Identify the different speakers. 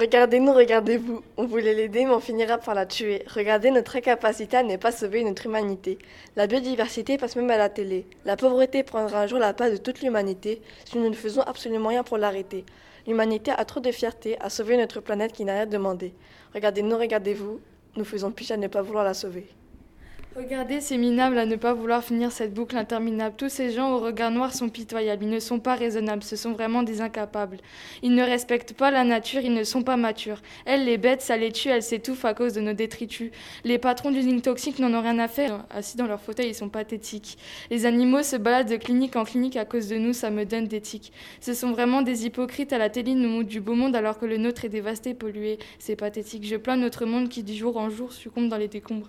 Speaker 1: Regardez-nous, regardez-vous. On voulait l'aider, mais on finira par la tuer. Regardez notre incapacité à ne pas sauver notre humanité. La biodiversité passe même à la télé. La pauvreté prendra un jour la place de toute l'humanité si nous ne faisons absolument rien pour l'arrêter. L'humanité a trop de fierté à sauver notre planète qui n'a rien demandé. Regardez-nous, regardez-vous. Nous faisons pitié à ne pas vouloir la sauver.
Speaker 2: Regardez ces minables à ne pas vouloir finir cette boucle interminable. Tous ces gens au regard noir sont pitoyables. Ils ne sont pas raisonnables. Ce sont vraiment des incapables. Ils ne respectent pas la nature. Ils ne sont pas matures. Elles, les bêtes, ça les tue. Elles s'étouffent à cause de nos détritus. Les patrons d'usines toxiques n'en ont rien à faire. Assis dans leur fauteuil, ils sont pathétiques. Les animaux se baladent de clinique en clinique à cause de nous. Ça me donne tics. Ce sont vraiment des hypocrites à la télé. Nous montrent du beau monde alors que le nôtre est dévasté, pollué. C'est pathétique. Je plains notre monde qui, du jour en jour, succombe dans les décombres.